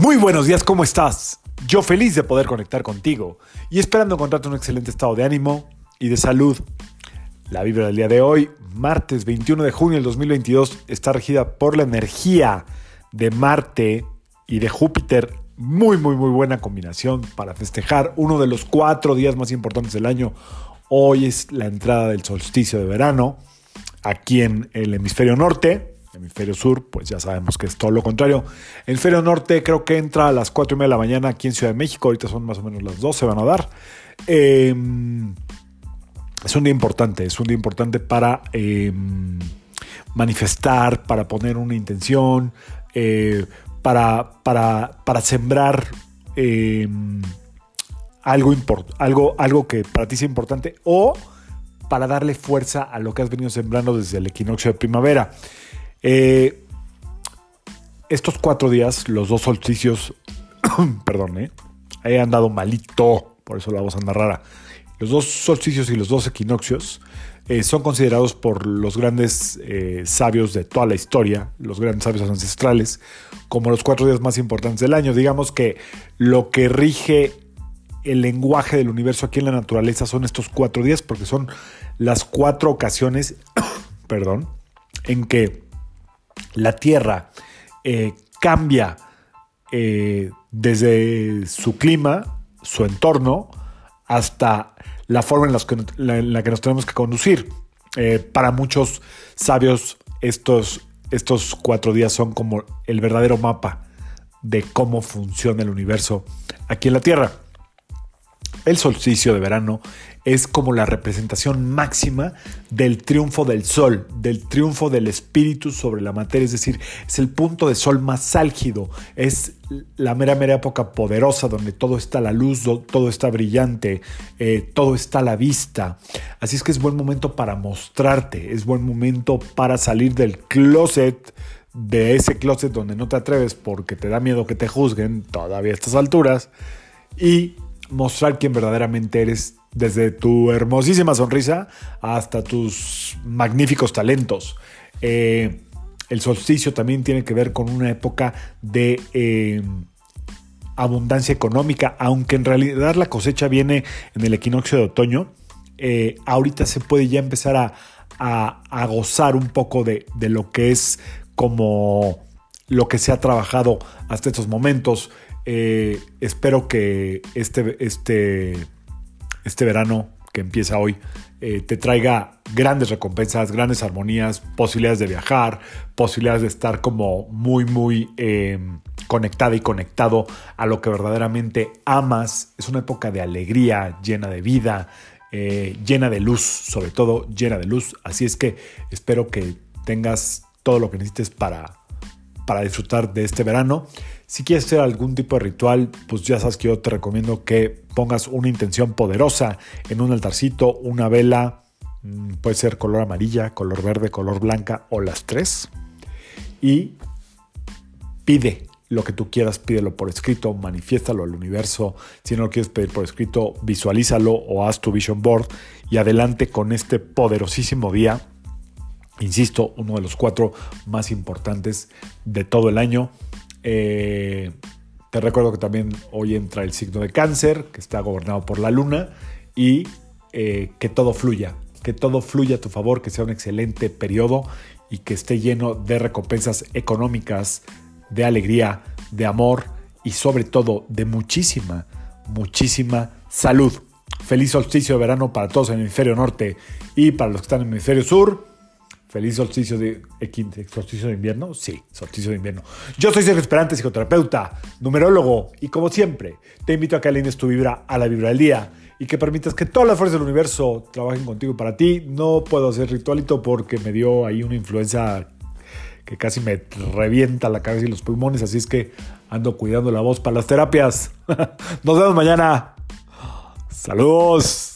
Muy buenos días, ¿cómo estás? Yo feliz de poder conectar contigo y esperando encontrarte un excelente estado de ánimo y de salud. La vibra del día de hoy, martes 21 de junio del 2022, está regida por la energía de Marte y de Júpiter. Muy, muy, muy buena combinación para festejar uno de los cuatro días más importantes del año. Hoy es la entrada del solsticio de verano aquí en el hemisferio norte hemisferio sur, pues ya sabemos que es todo lo contrario. El hemisferio norte creo que entra a las 4 y media de la mañana aquí en Ciudad de México, ahorita son más o menos las 12, van a dar. Em, es un día importante, es un día importante para em, manifestar, para poner una intención, eh, para, para, para, sembrar em, algo, algo, algo que para ti sea importante o para darle fuerza a lo que has venido sembrando desde el equinoccio de primavera. Eh, estos cuatro días, los dos solsticios, perdón, eh, he andado malito, por eso la voz anda rara. Los dos solsticios y los dos equinoccios eh, son considerados por los grandes eh, sabios de toda la historia, los grandes sabios ancestrales, como los cuatro días más importantes del año. Digamos que lo que rige el lenguaje del universo aquí en la naturaleza son estos cuatro días, porque son las cuatro ocasiones, perdón, en que la Tierra eh, cambia eh, desde su clima, su entorno, hasta la forma en, la, que nos tenemos que conducir. Eh, para muchos sabios, estos, estos cuatro días son como el verdadero mapa de cómo funciona el universo aquí en la Tierra. El solsticio de verano es como la representación máxima del triunfo del sol, del triunfo del espíritu sobre la materia, es decir, es el punto de sol más álgido, es la mera, mera época poderosa donde todo está la luz, todo está brillante, eh, todo está a la vista. Así es que es buen momento para mostrarte, es buen momento para salir del closet de ese closet donde no te atreves porque te da miedo que te juzguen todavía a estas alturas y mostrar quién verdaderamente eres desde tu hermosísima sonrisa hasta tus magníficos talentos. Eh, el solsticio también tiene que ver con una época de eh, abundancia económica, aunque en realidad la cosecha viene en el equinoccio de otoño. Eh, ahorita se puede ya empezar a, gozar un poco de, de, lo que es como lo que se ha trabajado hasta estos momentos. espero que este, este este verano que empieza hoy eh, te traiga grandes recompensas, grandes armonías, posibilidades de viajar, posibilidades de estar como muy, muy em, conectada y conectado a lo que verdaderamente amas. Es una época de alegría, llena de vida, eh, llena de luz, sobre todo llena de luz. Así es que espero que tengas todo lo que necesites para, para disfrutar de este verano. Si quieres hacer algún tipo de ritual, pues ya sabes que yo te recomiendo que pongas una intención poderosa en un altarcito, una vela, mm, puede ser color amarilla, color verde, color blanca o las tres. Y pide lo que tú quieras, pídelo por escrito, manifiéstalo al universo. Si no lo quieres pedir por escrito, visualízalo o haz tu vision board y adelante con este poderosísimo día. Insisto, uno de los cuatro más importantes de todo el año. Eh, te recuerdo que también hoy entra el signo de cáncer, que está gobernado por la luna, y eh, que todo fluya, que todo fluya a tu favor, que sea un excelente periodo y que esté lleno de recompensas económicas, de alegría, de amor y sobre todo de muchísima, muchísima salud. Feliz solsticio de verano para todos en el hemisferio norte y para los que están en el hemisferio sur. Feliz solsticio de, solsticio de invierno. Sí, solsticio de invierno. Yo soy Sergio Esperante, psicoterapeuta, numerólogo, y como siempre, te invito a que alines tu vibra a la vibra del día y que permitas que todas las fuerzas del universo trabajen contigo para ti. No puedo hacer ritualito porque me dio ahí una influencia que casi me revienta la cabeza y los pulmones, así es que ando cuidando la voz para las terapias. Nos vemos mañana. Saludos.